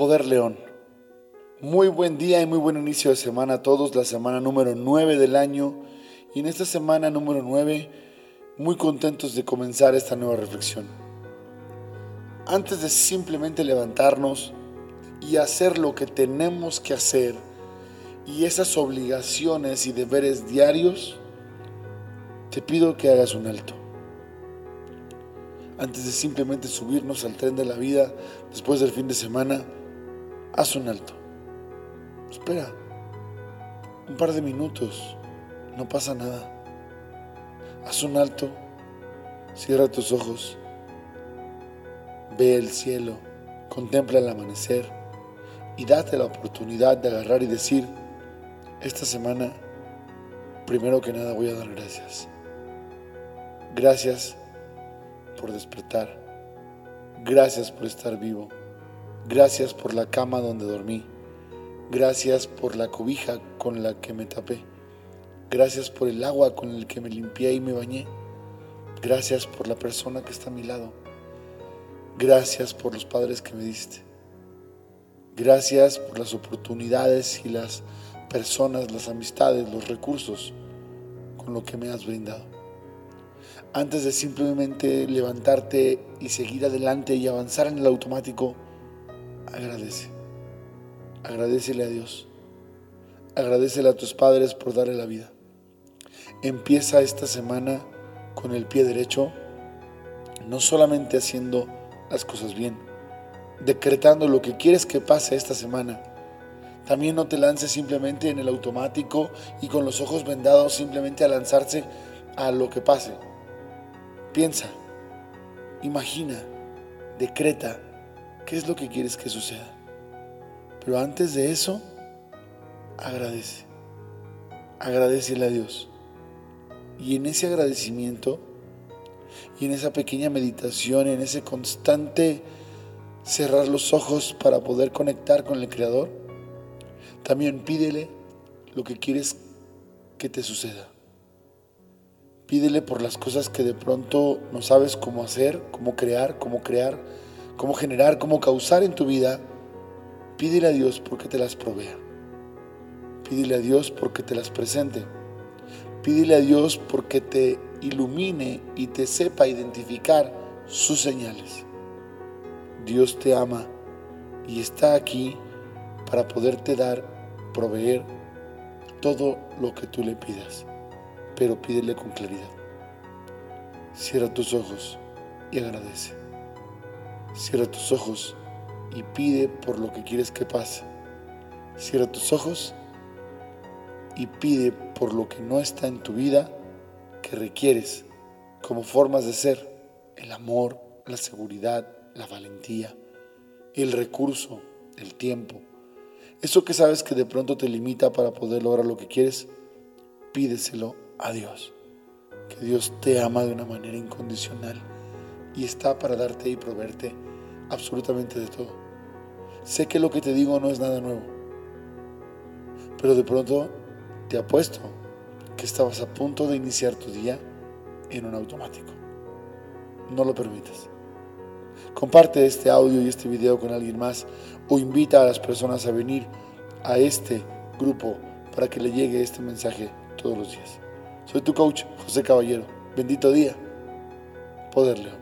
Poder León. Muy buen día y muy buen inicio de semana a todos, la semana número 9 del año. Y en esta semana número 9, muy contentos de comenzar esta nueva reflexión. Antes de simplemente levantarnos y hacer lo que tenemos que hacer y esas obligaciones y deberes diarios, te pido que hagas un alto. Antes de simplemente subirnos al tren de la vida después del fin de semana, haz un alto. Espera, un par de minutos, no pasa nada. Haz un alto, cierra tus ojos, ve el cielo, contempla el amanecer y date la oportunidad de agarrar y decir, esta semana, primero que nada voy a dar gracias. Gracias por despertar. Gracias por estar vivo. Gracias por la cama donde dormí. Gracias por la cobija con la que me tapé. Gracias por el agua con el que me limpié y me bañé. Gracias por la persona que está a mi lado. Gracias por los padres que me diste. Gracias por las oportunidades y las personas, las amistades, los recursos con lo que me has brindado. Antes de simplemente levantarte y seguir adelante y avanzar en el automático, agradece. Agradecele a Dios. Agradecele a tus padres por darle la vida. Empieza esta semana con el pie derecho, no solamente haciendo las cosas bien, decretando lo que quieres que pase esta semana. También no te lances simplemente en el automático y con los ojos vendados simplemente a lanzarse a lo que pase. Piensa, imagina, decreta qué es lo que quieres que suceda. Pero antes de eso, agradece. Agradecele a Dios. Y en ese agradecimiento y en esa pequeña meditación, en ese constante cerrar los ojos para poder conectar con el Creador, también pídele lo que quieres que te suceda. Pídele por las cosas que de pronto no sabes cómo hacer, cómo crear, cómo crear, cómo generar, cómo causar en tu vida Pídele a Dios porque te las provea. Pídele a Dios porque te las presente. Pídele a Dios porque te ilumine y te sepa identificar sus señales. Dios te ama y está aquí para poderte dar, proveer todo lo que tú le pidas, pero pídele con claridad. Cierra tus ojos y agradece. Cierra tus ojos y pide por lo que quieres que pase. Cierra tus ojos y pide por lo que no está en tu vida que requieres como formas de ser el amor, la seguridad, la valentía, el recurso, el tiempo. Eso que sabes que de pronto te limita para poder lograr lo que quieres, pídeselo a Dios. Que Dios te ama de una manera incondicional y está para darte y proveerte absolutamente de todo. Sé que lo que te digo no es nada nuevo, pero de pronto te apuesto que estabas a punto de iniciar tu día en un automático. No lo permitas. Comparte este audio y este video con alguien más o invita a las personas a venir a este grupo para que le llegue este mensaje todos los días. Soy tu coach, José Caballero. Bendito día. Poder León.